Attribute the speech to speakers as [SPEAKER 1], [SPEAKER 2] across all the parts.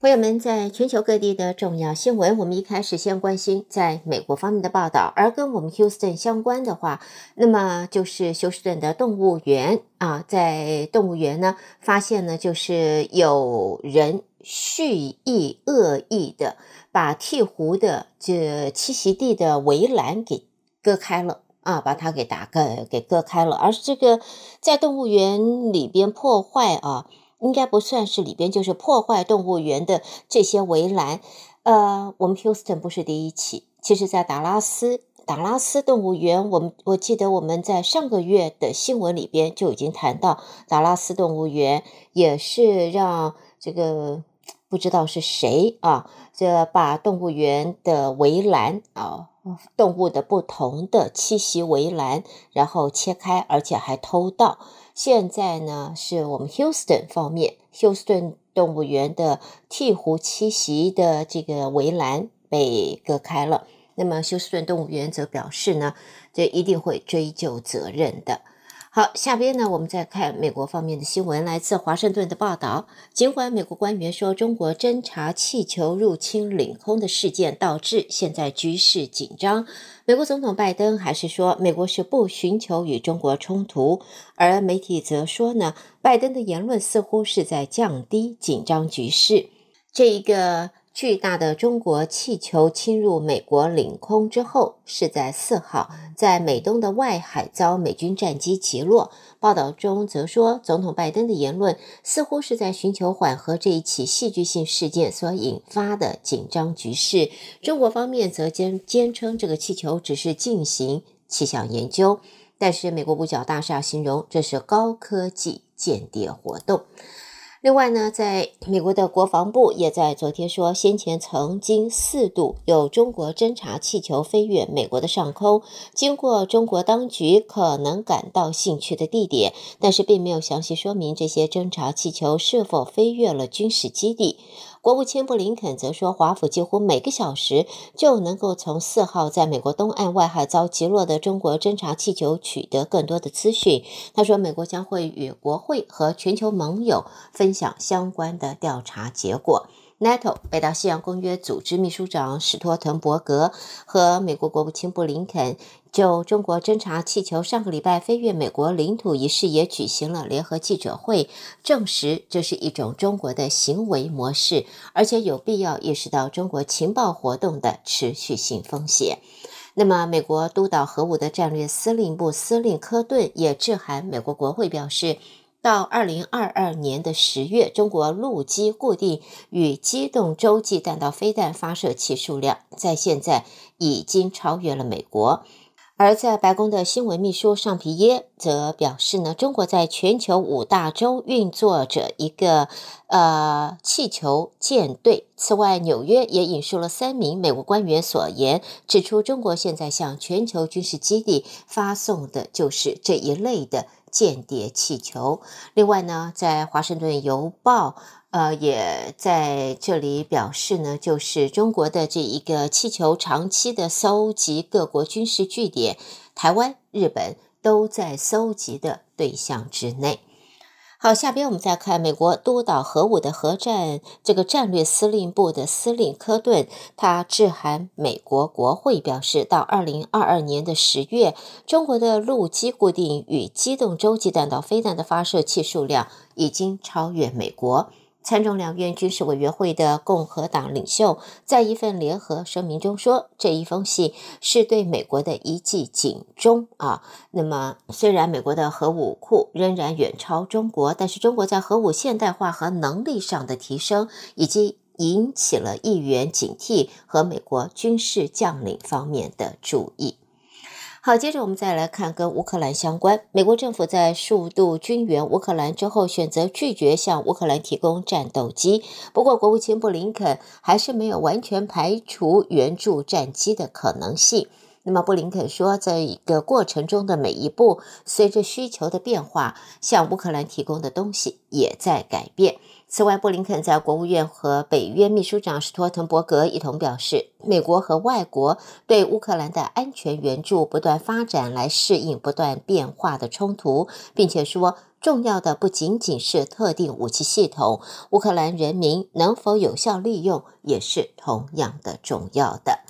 [SPEAKER 1] 朋友们，在全球各地的重要新闻，我们一开始先关心在美国方面的报道。而跟我们休斯顿相关的话，那么就是休斯顿的动物园啊，在动物园呢，发现呢，就是有人蓄意恶意的把鹈鹕的这栖息地的围栏给割开了啊，把它给打个给割开了，而这个在动物园里边破坏啊。应该不算是里边，就是破坏动物园的这些围栏。呃，我们休斯顿不是第一起，其实，在达拉斯，达拉斯动物园，我们我记得我们在上个月的新闻里边就已经谈到，达拉斯动物园也是让这个不知道是谁啊，这把动物园的围栏啊，动物的不同的栖息围栏，然后切开，而且还偷盗。现在呢，是我们休斯顿方面，休斯顿动物园的鹈鹕栖息的这个围栏被割开了。那么休斯顿动物园则表示呢，这一定会追究责任的。好，下边呢，我们再看美国方面的新闻。来自华盛顿的报道，尽管美国官员说中国侦察气球入侵领空的事件导致现在局势紧张，美国总统拜登还是说美国是不寻求与中国冲突。而媒体则说呢，拜登的言论似乎是在降低紧张局势。这一个。巨大的中国气球侵入美国领空之后，是在四号在美东的外海遭美军战机击落。报道中则说，总统拜登的言论似乎是在寻求缓和这一起戏剧性事件所引发的紧张局势。中国方面则坚坚称这个气球只是进行气象研究，但是美国五角大厦形容这是高科技间谍活动。另外呢，在美国的国防部也在昨天说，先前曾经四度有中国侦察气球飞越美国的上空，经过中国当局可能感到兴趣的地点，但是并没有详细说明这些侦察气球是否飞越了军事基地。国务卿布林肯则说，华府几乎每个小时就能够从四号在美国东岸外海遭击落的中国侦察气球取得更多的资讯。他说，美国将会与国会和全球盟友分享相关的调查结果。NATO 北大西洋公约组织秘书长史托滕伯格和美国国务卿布林肯就中国侦察气球上个礼拜飞越美国领土一事也举行了联合记者会，证实这是一种中国的行为模式，而且有必要意识到中国情报活动的持续性风险。那么，美国督导核武的战略司令部司令科顿也致函美国国会，表示。到二零二二年的十月，中国陆基固定与机动洲际弹道飞弹发射器数量在现在已经超越了美国。而在白宫的新闻秘书尚皮耶则表示呢，中国在全球五大洲运作着一个呃气球舰队。此外，纽约也引述了三名美国官员所言，指出中国现在向全球军事基地发送的就是这一类的。间谍气球。另外呢，在《华盛顿邮报》呃也在这里表示呢，就是中国的这一个气球长期的搜集各国军事据点，台湾、日本都在搜集的对象之内。好，下边我们再看美国督导核武的核战这个战略司令部的司令科顿，他致函美国国会，表示到二零二二年的十月，中国的陆基固定与机动洲际弹道飞弹的发射器数量已经超越美国。参众两院军事委员会的共和党领袖在一份联合声明中说：“这一封信是对美国的一记警钟啊。那么，虽然美国的核武库仍然远超中国，但是中国在核武现代化和能力上的提升，已经引起了议员警惕和美国军事将领方面的注意。”好，接着我们再来看跟乌克兰相关。美国政府在数度军援乌克兰之后，选择拒绝向乌克兰提供战斗机。不过，国务卿布林肯还是没有完全排除援助战机的可能性。那么，布林肯说，在一个过程中的每一步，随着需求的变化，向乌克兰提供的东西也在改变。此外，布林肯在国务院和北约秘书长史托滕伯格一同表示，美国和外国对乌克兰的安全援助不断发展来适应不断变化的冲突，并且说重要的不仅仅是特定武器系统，乌克兰人民能否有效利用也是同样的重要的。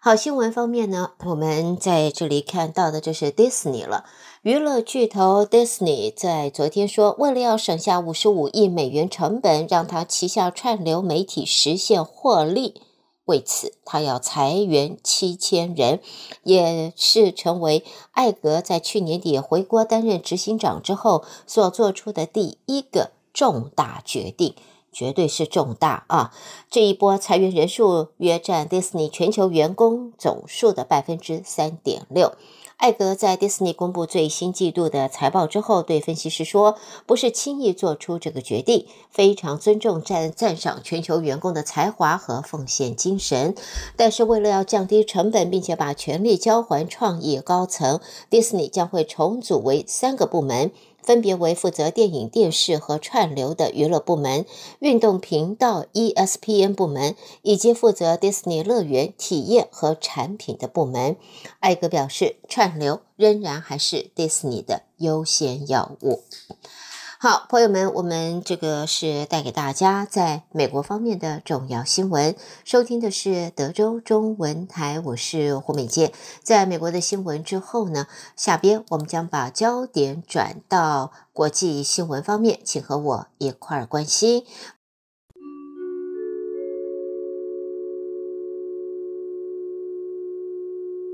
[SPEAKER 1] 好，新闻方面呢，我们在这里看到的就是 Disney 了。娱乐巨头 Disney 在昨天说，为了要省下五十五亿美元成本，让他旗下串流媒体实现获利，为此他要裁员七千人，也是成为艾格在去年底回国担任执行长之后所做出的第一个重大决定。绝对是重大啊！这一波裁员人数约占迪士尼全球员工总数的百分之三点六。艾格在迪士尼公布最新季度的财报之后，对分析师说：“不是轻易做出这个决定，非常尊重赞赞赏全球员工的才华和奉献精神。但是为了要降低成本，并且把权力交还创意高层，迪士尼将会重组为三个部门。”分别为负责电影、电视和串流的娱乐部门、运动频道 ESPN 部门，以及负责迪士尼乐园体验和产品的部门。艾格表示，串流仍然还是迪士尼的优先要务。好，朋友们，我们这个是带给大家在美国方面的重要新闻。收听的是德州中文台，我是胡美健。在美国的新闻之后呢，下边我们将把焦点转到国际新闻方面，请和我一块儿关心。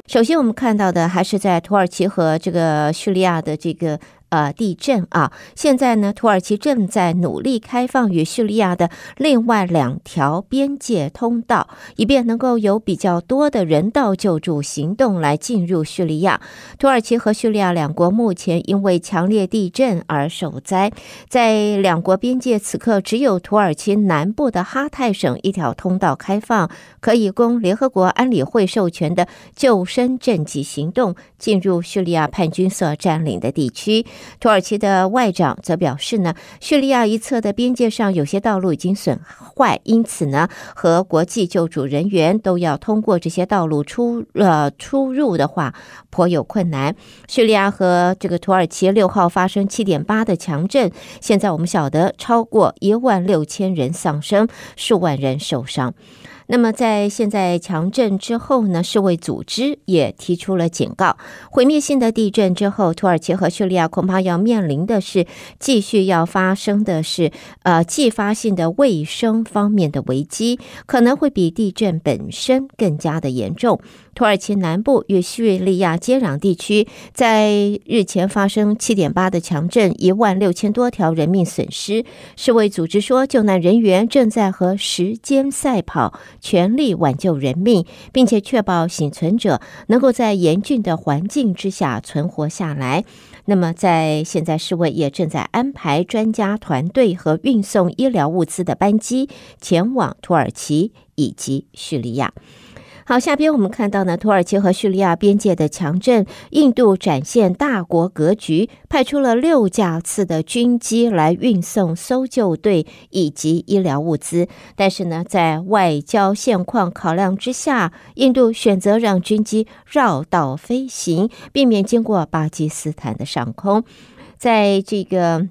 [SPEAKER 1] 首先，我们看到的还是在土耳其和这个叙利亚的这个。呃，地震啊！现在呢，土耳其正在努力开放与叙利亚的另外两条边界通道，以便能够有比较多的人道救助行动来进入叙利亚。土耳其和叙利亚两国目前因为强烈地震而受灾，在两国边界此刻只有土耳其南部的哈泰省一条通道开放，可以供联合国安理会授权的救生赈济行动进入叙利亚叛军所占领的地区。土耳其的外长则表示呢，叙利亚一侧的边界上有些道路已经损坏，因此呢，和国际救助人员都要通过这些道路出呃出入的话，颇有困难。叙利亚和这个土耳其六号发生七点八的强震，现在我们晓得超过一万六千人丧生，数万人受伤。那么，在现在强震之后呢，世卫组织也提出了警告：毁灭性的地震之后，土耳其和叙利亚恐怕要面临的是继续要发生的是呃继发性的卫生方面的危机，可能会比地震本身更加的严重。土耳其南部与叙利亚接壤地区，在日前发生七点八的强震，一万六千多条人命损失。世卫组织说，救难人员正在和时间赛跑，全力挽救人命，并且确保幸存者能够在严峻的环境之下存活下来。那么，在现在，世卫也正在安排专家团队和运送医疗物资的班机前往土耳其以及叙利亚。好，下边我们看到呢，土耳其和叙利亚边界的强震，印度展现大国格局，派出了六架次的军机来运送搜救队以及医疗物资。但是呢，在外交现况考量之下，印度选择让军机绕道飞行，避免经过巴基斯坦的上空。在这个。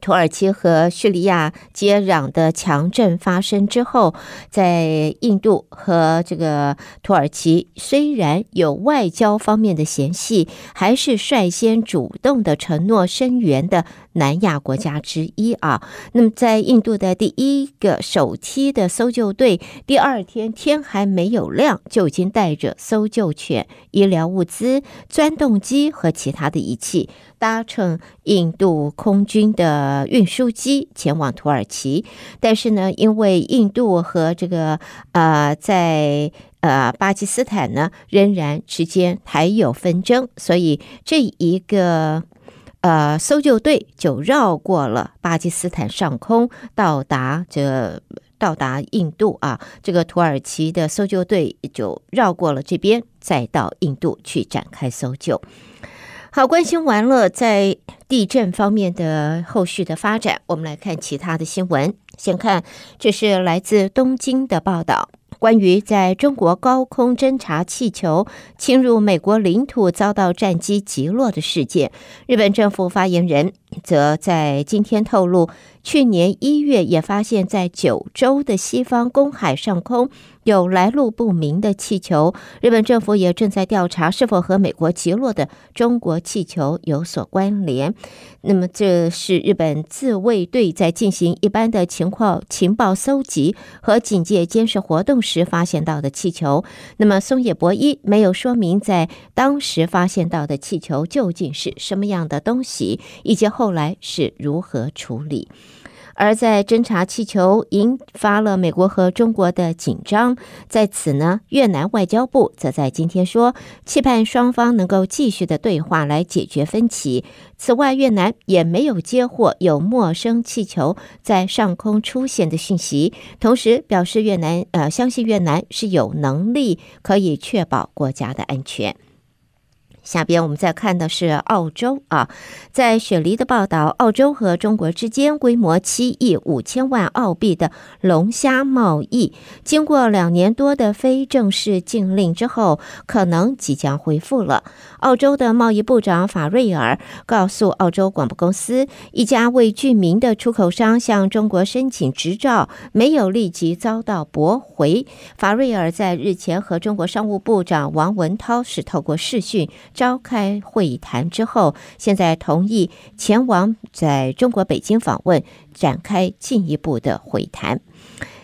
[SPEAKER 1] 土耳其和叙利亚接壤的强震发生之后，在印度和这个土耳其虽然有外交方面的嫌隙，还是率先主动的承诺声援的南亚国家之一啊。那么，在印度的第一个首梯的搜救队，第二天天还没有亮，就已经带着搜救犬、医疗物资、钻洞机和其他的仪器。搭乘印度空军的运输机前往土耳其，但是呢，因为印度和这个呃，在呃巴基斯坦呢，仍然之间还有纷争，所以这一个呃搜救队就绕过了巴基斯坦上空，到达这到达印度啊，这个土耳其的搜救队就绕过了这边，再到印度去展开搜救。好，关心完了在地震方面的后续的发展，我们来看其他的新闻。先看，这是来自东京的报道。关于在中国高空侦察气球侵入美国领土遭到战机击落的事件。日本政府发言人则在今天透露，去年一月也发现，在九州的西方公海上空有来路不明的气球。日本政府也正在调查是否和美国击落的中国气球有所关联。那么，这是日本自卫队在进行一般的情况情报搜集和警戒监视活动时发现到的气球。那么，松野博一没有说明在当时发现到的气球究竟是什么样的东西，以及后来是如何处理。而在侦察气球引发了美国和中国的紧张，在此呢，越南外交部则在今天说，期盼双方能够继续的对话来解决分歧。此外，越南也没有接获有陌生气球在上空出现的讯息，同时表示越南呃相信越南是有能力可以确保国家的安全。下边我们再看的是澳洲啊，在雪梨的报道，澳洲和中国之间规模七亿五千万澳币的龙虾贸易，经过两年多的非正式禁令之后，可能即将恢复了。澳洲的贸易部长法瑞尔告诉澳洲广播公司，一家未具名的出口商向中国申请执照，没有立即遭到驳回。法瑞尔在日前和中国商务部长王文涛是透过视讯。召开会谈之后，现在同意前往在中国北京访问，展开进一步的会谈。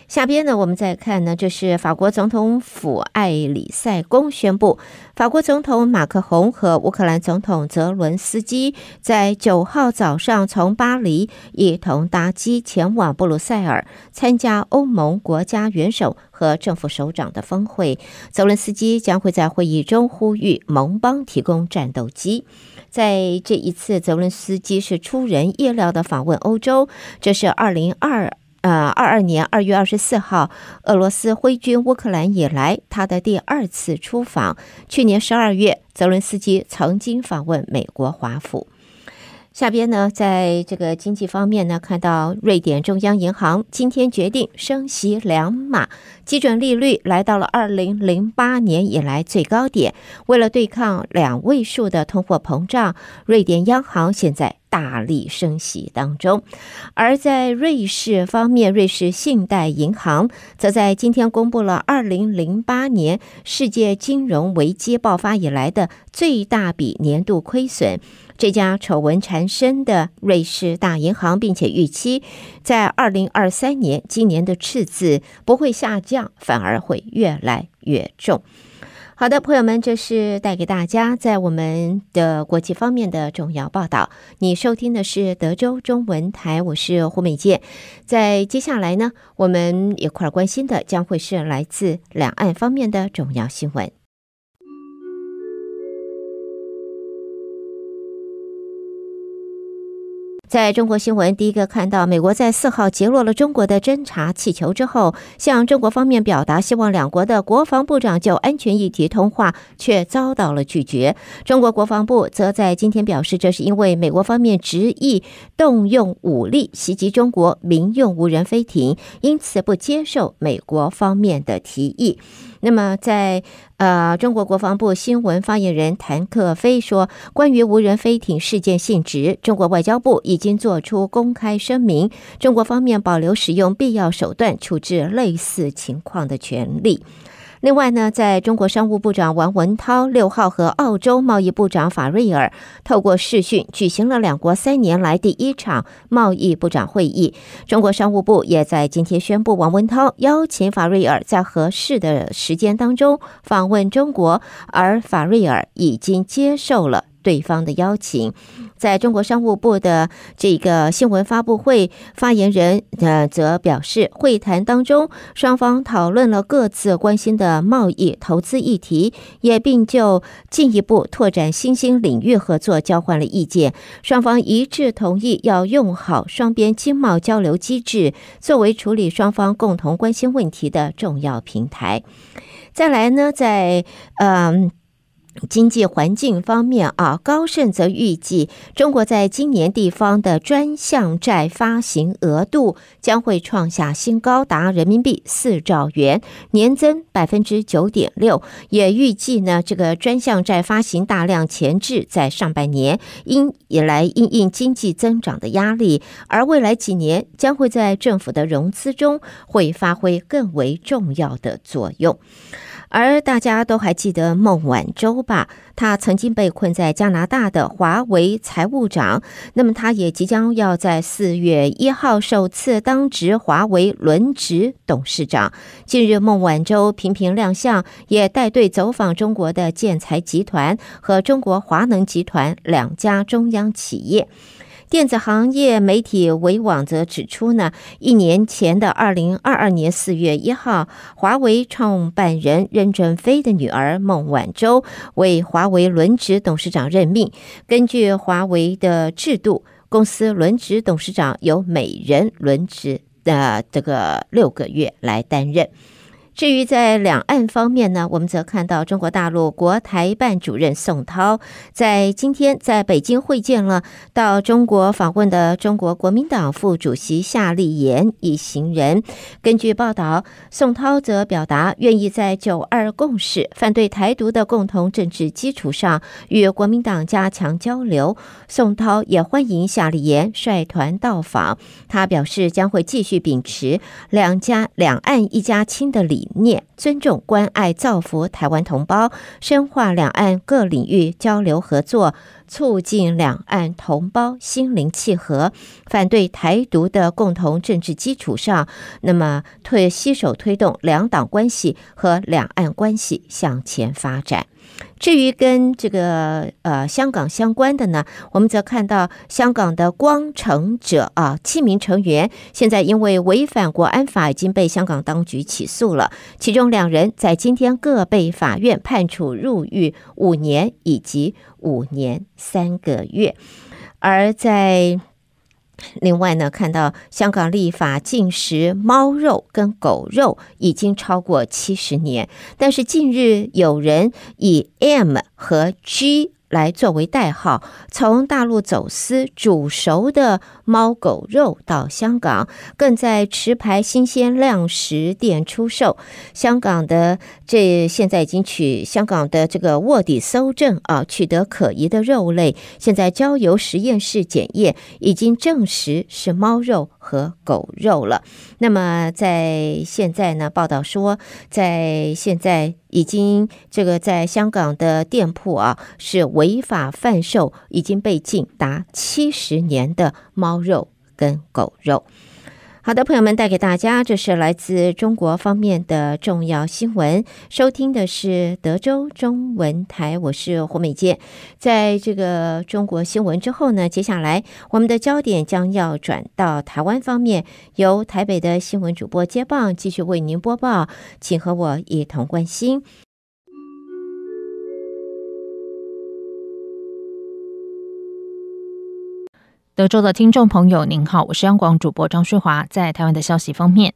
[SPEAKER 1] 下边呢，我们再看呢，这是法国总统府艾里塞宫宣布，法国总统马克宏和乌克兰总统泽伦斯基在九号早上从巴黎一同搭机前往布鲁塞尔参加欧盟国家元首和政府首长的峰会。泽伦斯基将会在会议中呼吁盟邦提供战斗机。在这一次，泽伦斯基是出人意料的访问欧洲，这是二零二。呃，二二年二月二十四号，俄罗斯挥军乌克兰以来，他的第二次出访。去年十二月，泽伦斯基曾经访问美国华府。下边呢，在这个经济方面呢，看到瑞典中央银行今天决定升息两码，基准利率来到了二零零八年以来最高点。为了对抗两位数的通货膨胀，瑞典央行现在大力升息当中。而在瑞士方面，瑞士信贷银行则在今天公布了二零零八年世界金融危机爆发以来的最大笔年度亏损。这家丑闻缠身的瑞士大银行，并且预期在二零二三年，今年的赤字不会下降，反而会越来越重。好的，朋友们，这是带给大家在我们的国际方面的重要报道。你收听的是德州中文台，我是胡美健。在接下来呢，我们一块儿关心的将会是来自两岸方面的重要新闻。在中国新闻，第一个看到，美国在四号击落了中国的侦察气球之后，向中国方面表达希望两国的国防部长就安全议题通话，却遭到了拒绝。中国国防部则在今天表示，这是因为美国方面执意动用武力袭击中国民用无人飞艇，因此不接受美国方面的提议。那么在，呃，中国国防部新闻发言人谭克飞说，关于无人飞艇事件性质，中国外交部已经做出公开声明，中国方面保留使用必要手段处置类似情况的权利。另外呢，在中国商务部长王文涛六号和澳洲贸易部长法瑞尔透过视讯举行了两国三年来第一场贸易部长会议。中国商务部也在今天宣布，王文涛邀请法瑞尔在合适的时间当中访问中国，而法瑞尔已经接受了。对方的邀请，在中国商务部的这个新闻发布会，发言人呃则表示，会谈当中双方讨论了各自关心的贸易、投资议题，也并就进一步拓展新兴领域合作交换了意见。双方一致同意要用好双边经贸交流机制，作为处理双方共同关心问题的重要平台。再来呢，在嗯。经济环境方面啊，高盛则预计，中国在今年地方的专项债发行额度将会创下新高，达人民币四兆元，年增百分之九点六。也预计呢，这个专项债发行大量前置在上半年，因以来因应经济增长的压力，而未来几年将会在政府的融资中会发挥更为重要的作用。而大家都还记得孟晚舟吧？他曾经被困在加拿大的华为财务长，那么他也即将要在四月一号首次当值华为轮值董事长。近日，孟晚舟频频亮相，也带队走访中国的建材集团和中国华能集团两家中央企业。电子行业媒体维网则指出呢，一年前的二零二二年四月一号，华为创办人任正非的女儿孟晚舟为华为轮值董事长任命。根据华为的制度，公司轮值董事长由每人轮值的这个六个月来担任。至于在两岸方面呢，我们则看到中国大陆国台办主任宋涛在今天在北京会见了到中国访问的中国国民党副主席夏立言一行人。根据报道，宋涛则表达愿意在九二共识、反对台独的共同政治基础上与国民党加强交流。宋涛也欢迎夏立言率团到访，他表示将会继续秉持两家两岸一家亲的理念，尊重、关爱、造福台湾同胞，深化两岸各领域交流合作，促进两岸同胞心灵契合，反对台独的共同政治基础上，那么推携手推动两党关系和两岸关系向前发展。至于跟这个呃香港相关的呢，我们则看到香港的光城者啊七名成员，现在因为违反国安法已经被香港当局起诉了，其中两人在今天各被法院判处入狱五年以及五年三个月，而在。另外呢，看到香港立法禁食猫肉跟狗肉已经超过七十年，但是近日有人以 M 和 G。来作为代号，从大陆走私煮熟的猫狗肉到香港，更在持牌新鲜粮食店出售。香港的这现在已经取香港的这个卧底搜证啊，取得可疑的肉类，现在交由实验室检验，已经证实是猫肉和狗肉了。那么在现在呢，报道说，在现在。已经这个在香港的店铺啊，是违法贩售已经被禁达七十年的猫肉跟狗肉。好的，朋友们，带给大家这是来自中国方面的重要新闻。收听的是德州中文台，我是胡美健。在这个中国新闻之后呢，接下来我们的焦点将要转到台湾方面，由台北的新闻主播接棒，继续为您播报，请和我一同关心。
[SPEAKER 2] 德州的听众朋友，您好，我是央广主播张旭华。在台湾的消息方面，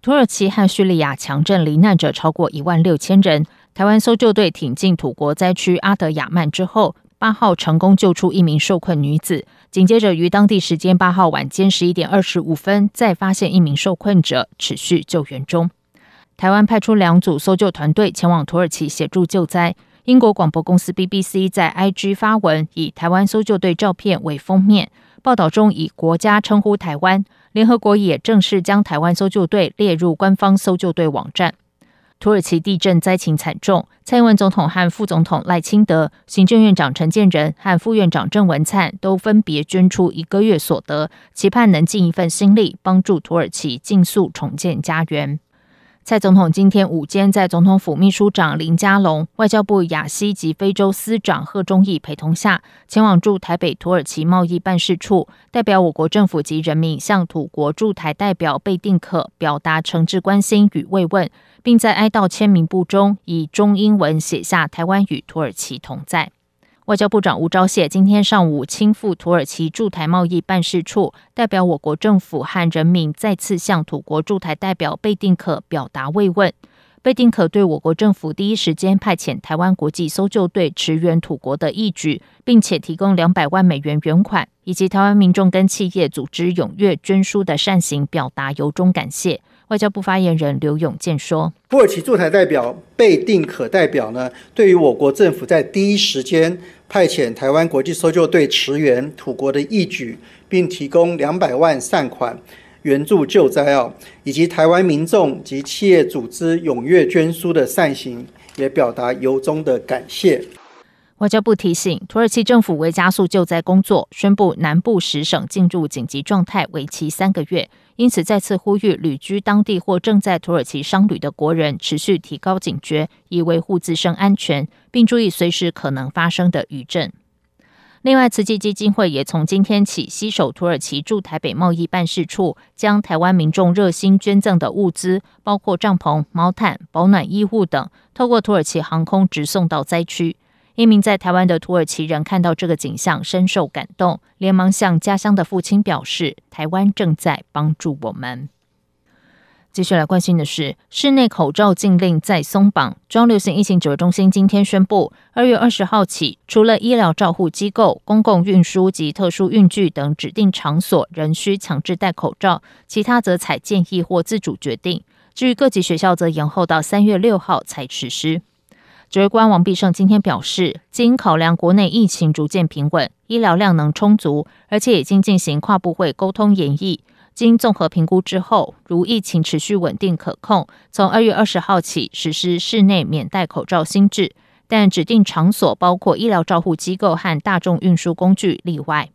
[SPEAKER 2] 土耳其和叙利亚强震罹难者超过一万六千人。台湾搜救队挺进土国灾区阿德亚曼之后，八号成功救出一名受困女子。紧接着于当地时间八号晚间十一点二十五分，再发现一名受困者，持续救援中。台湾派出两组搜救团队前往土耳其协助救灾。英国广播公司 BBC 在 IG 发文，以台湾搜救队照片为封面，报道中以国家称呼台湾。联合国也正式将台湾搜救队列入官方搜救队网站。土耳其地震灾情惨重，蔡英文总统和副总统赖清德、行政院长陈建仁和副院长郑文灿都分别捐出一个月所得，期盼能尽一份心力，帮助土耳其尽速重建家园。蔡总统今天午间在总统府秘书长林佳龙、外交部亚西及非洲司长贺忠义陪同下，前往驻台北土耳其贸易办事处，代表我国政府及人民向土国驻台代表贝定可表达诚挚关心与慰问，并在哀悼签名簿中以中英文写下“台湾与土耳其同在”。外交部长吴钊燮今天上午亲赴土耳其驻台贸易办事处，代表我国政府和人民再次向土国驻台代表贝定可表达慰问。贝丁可对我国政府第一时间派遣台湾国际搜救队驰援土国的义举，并且提供两百万美元援款，以及台湾民众跟企业组织踊跃捐书的善行，表达由衷感谢。外交部发言人刘永健说：“
[SPEAKER 3] 土耳其驻台代表贝定可代表呢，对于我国政府在第一时间派遣台湾国际搜救队驰援土国的义举，并提供两百万善款。”援助救灾哦，以及台湾民众及企业组织踊跃捐书的善行，也表达由衷的感谢。
[SPEAKER 2] 外交部提醒，土耳其政府为加速救灾工作，宣布南部十省进入紧急状态，为期三个月。因此，再次呼吁旅居当地或正在土耳其商旅的国人，持续提高警觉，以维护自身安全，并注意随时可能发生的余震。另外，慈济基金会也从今天起，携手土耳其驻台北贸易办事处，将台湾民众热心捐赠的物资，包括帐篷、毛毯、保暖衣物等，透过土耳其航空直送到灾区。一名在台湾的土耳其人看到这个景象，深受感动，连忙向家乡的父亲表示：“台湾正在帮助我们。”继续来关心的是，室内口罩禁令再松绑。中流行疫情指挥中心今天宣布，二月二十号起，除了医疗照护机构、公共运输及特殊运具等指定场所仍需强制戴口罩，其他则采建议或自主决定。至于各级学校，则延后到三月六号才实施。指挥官王必胜今天表示，经考量国内疫情逐渐平稳，医疗量能充足，而且已经进行跨部会沟通演绎。经综合评估之后，如疫情持续稳定可控，从二月二十号起实施室内免戴口罩新制，但指定场所包括医疗照护机构和大众运输工具例外。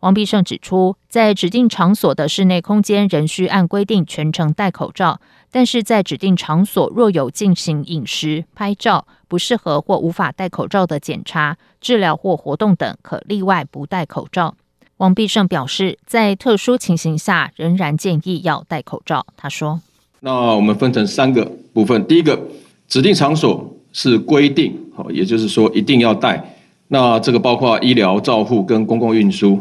[SPEAKER 2] 王必胜指出，在指定场所的室内空间仍需按规定全程戴口罩，但是在指定场所若有进行饮食、拍照不适合或无法戴口罩的检查、治疗或活动等，可例外不戴口罩。王必胜表示，在特殊情形下，仍然建议要戴口罩。他说：“
[SPEAKER 4] 那我们分成三个部分，第一个，指定场所是规定，好，也就是说一定要戴。那这个包括医疗照护跟公共运输。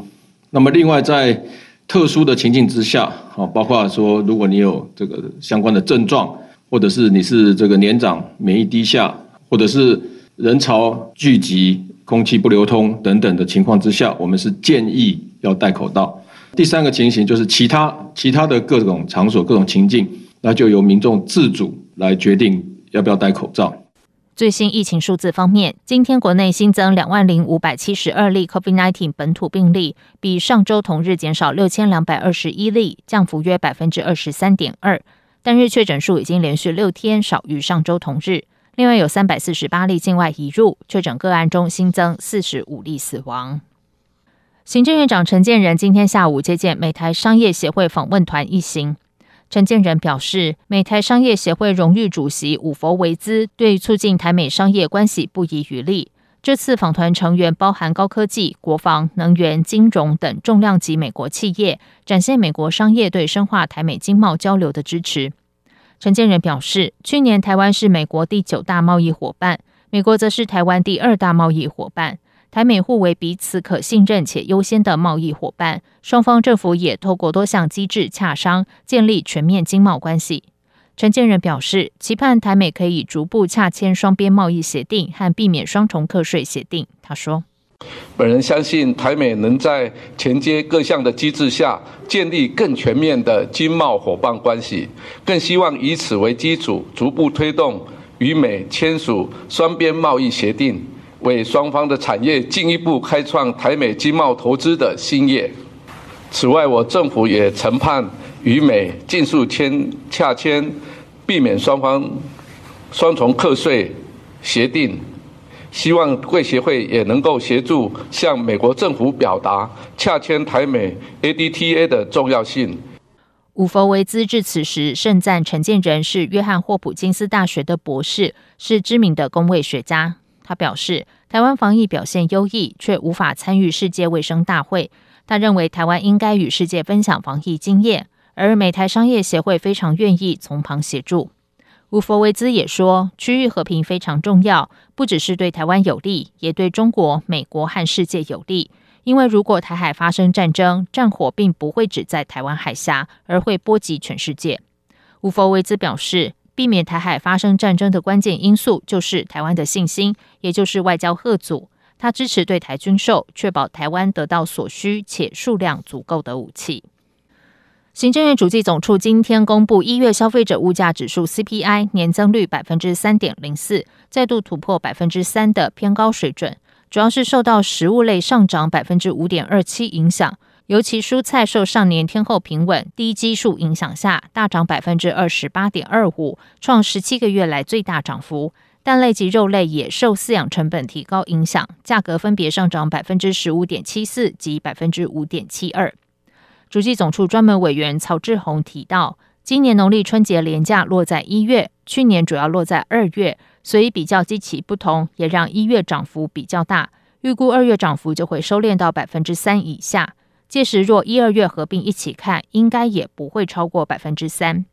[SPEAKER 4] 那么另外，在特殊的情境之下，好，包括说如果你有这个相关的症状，或者是你是这个年长、免疫低下，或者是人潮聚集。”空气不流通等等的情况之下，我们是建议要戴口罩。第三个情形就是其他其他的各种场所、各种情境，那就由民众自主来决定要不要戴口罩。
[SPEAKER 2] 最新疫情数字方面，今天国内新增两万零五百七十二例 COVID-19 本土病例，比上周同日减少六千两百二十一例，降幅约百分之二十三点二。单日确诊数已经连续六天少于上周同日。另外有三百四十八例境外移入确诊个案中新增四十五例死亡。行政院长陈建仁今天下午接见美台商业协会访问团一行。陈建仁表示，美台商业协会荣誉主席伍佛维兹对促进台美商业关系不遗余力。这次访团成员包含高科技、国防、能源、金融等重量级美国企业，展现美国商业对深化台美经贸交流的支持。陈建仁表示，去年台湾是美国第九大贸易伙伴，美国则是台湾第二大贸易伙伴。台美互为彼此可信任且优先的贸易伙伴，双方政府也透过多项机制洽商，建立全面经贸关系。陈建仁表示，期盼台美可以逐步洽签双边贸易协定和避免双重课税协定。他说。
[SPEAKER 5] 本人相信台美能在衔接各项的机制下，建立更全面的经贸伙伴关系，更希望以此为基础，逐步推动与美签署双边贸易协定，为双方的产业进一步开创台美经贸投资的新业。此外，我政府也曾盼与美尽速签洽签，避免双方双重课税协定。希望贵协会也能够协助向美国政府表达洽签台美 ADTA 的重要性。
[SPEAKER 2] 伍佛维兹致辞时盛赞陈建仁是约翰霍普金斯大学的博士，是知名的公卫学家。他表示，台湾防疫表现优异，却无法参与世界卫生大会。他认为台湾应该与世界分享防疫经验，而美台商业协会非常愿意从旁协助。乌佛维兹也说，区域和平非常重要，不只是对台湾有利，也对中国、美国和世界有利。因为如果台海发生战争，战火并不会只在台湾海峡，而会波及全世界。乌佛维兹表示，避免台海发生战争的关键因素就是台湾的信心，也就是外交贺阻。他支持对台军售，确保台湾得到所需且数量足够的武器。行政院主计总处今天公布一月消费者物价指数 CPI 年增率百分之三点零四，再度突破百分之三的偏高水准，主要是受到食物类上涨百分之五点二七影响，尤其蔬菜受上年天候平稳、低基数影响下大涨百分之二十八点二五，创十七个月来最大涨幅。蛋类及肉类也受饲养成本提高影响，价格分别上涨百分之十五点七四及百分之五点七二。主计总处专门委员曹志宏提到，今年农历春节连假落在一月，去年主要落在二月，所以比较基期不同，也让一月涨幅比较大。预估二月涨幅就会收敛到百分之三以下。届时若一二月合并一起看，应该也不会超过百分之三。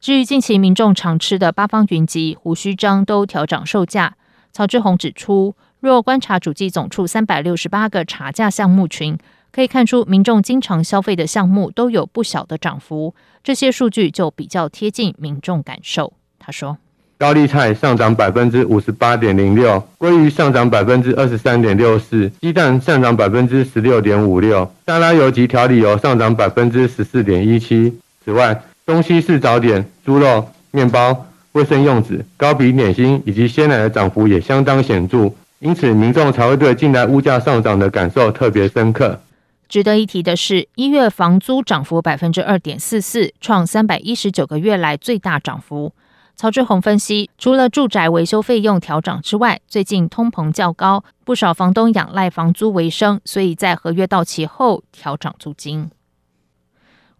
[SPEAKER 2] 至于近期民众常吃的八方云集、胡须张都调涨售价，曹志宏指出，若观察主计总处三百六十八个查价项目群。可以看出，民众经常消费的项目都有不小的涨幅，这些数据就比较贴近民众感受。他说：“
[SPEAKER 6] 高丽菜上涨百分之五十八点零六，鲑鱼上涨百分之二十三点六四，鸡蛋上涨百分之十六点五六，沙拉油及调理油上涨百分之十四点一七。此外，东西式早点、猪肉、面包、卫生用纸、高比点心以及鲜奶的涨幅也相当显著，因此民众才会对近来物价上涨的感受特别深刻。”
[SPEAKER 2] 值得一提的是，一月房租涨幅百分之二点四四，创三百一十九个月来最大涨幅。曹志宏分析，除了住宅维修费用调涨之外，最近通膨较高，不少房东仰赖房租为生，所以在合约到期后调涨租金。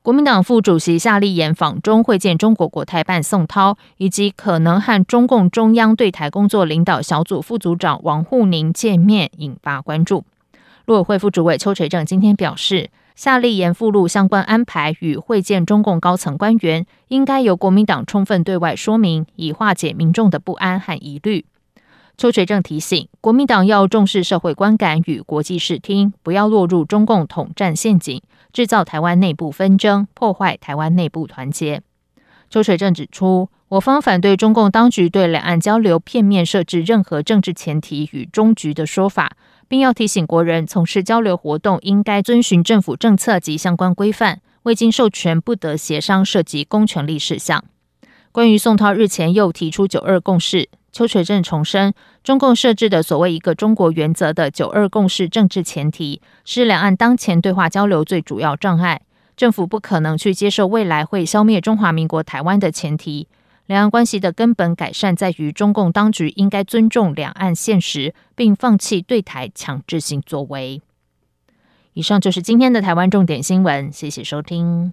[SPEAKER 2] 国民党副主席夏立言访中会见中国国台办宋涛，以及可能和中共中央对台工作领导小组副组长王沪宁见面，引发关注。陆委会副主委邱垂正今天表示，夏立言附录相关安排与会见中共高层官员，应该由国民党充分对外说明，以化解民众的不安和疑虑。邱垂正提醒，国民党要重视社会观感与国际视听，不要落入中共统战陷阱，制造台湾内部纷争，破坏台湾内部团结。邱垂正指出，我方反对中共当局对两岸交流片面设置任何政治前提与终局的说法。并要提醒国人，从事交流活动应该遵循政府政策及相关规范，未经授权不得协商涉及公权力事项。关于宋涛日前又提出“九二共识”，邱垂正重申，中共设置的所谓“一个中国”原则的“九二共识”政治前提，是两岸当前对话交流最主要障碍，政府不可能去接受未来会消灭中华民国台湾的前提。两岸关系的根本改善在于中共当局应该尊重两岸现实，并放弃对台强制性作为。以上就是今天的台湾重点新闻，谢谢收听。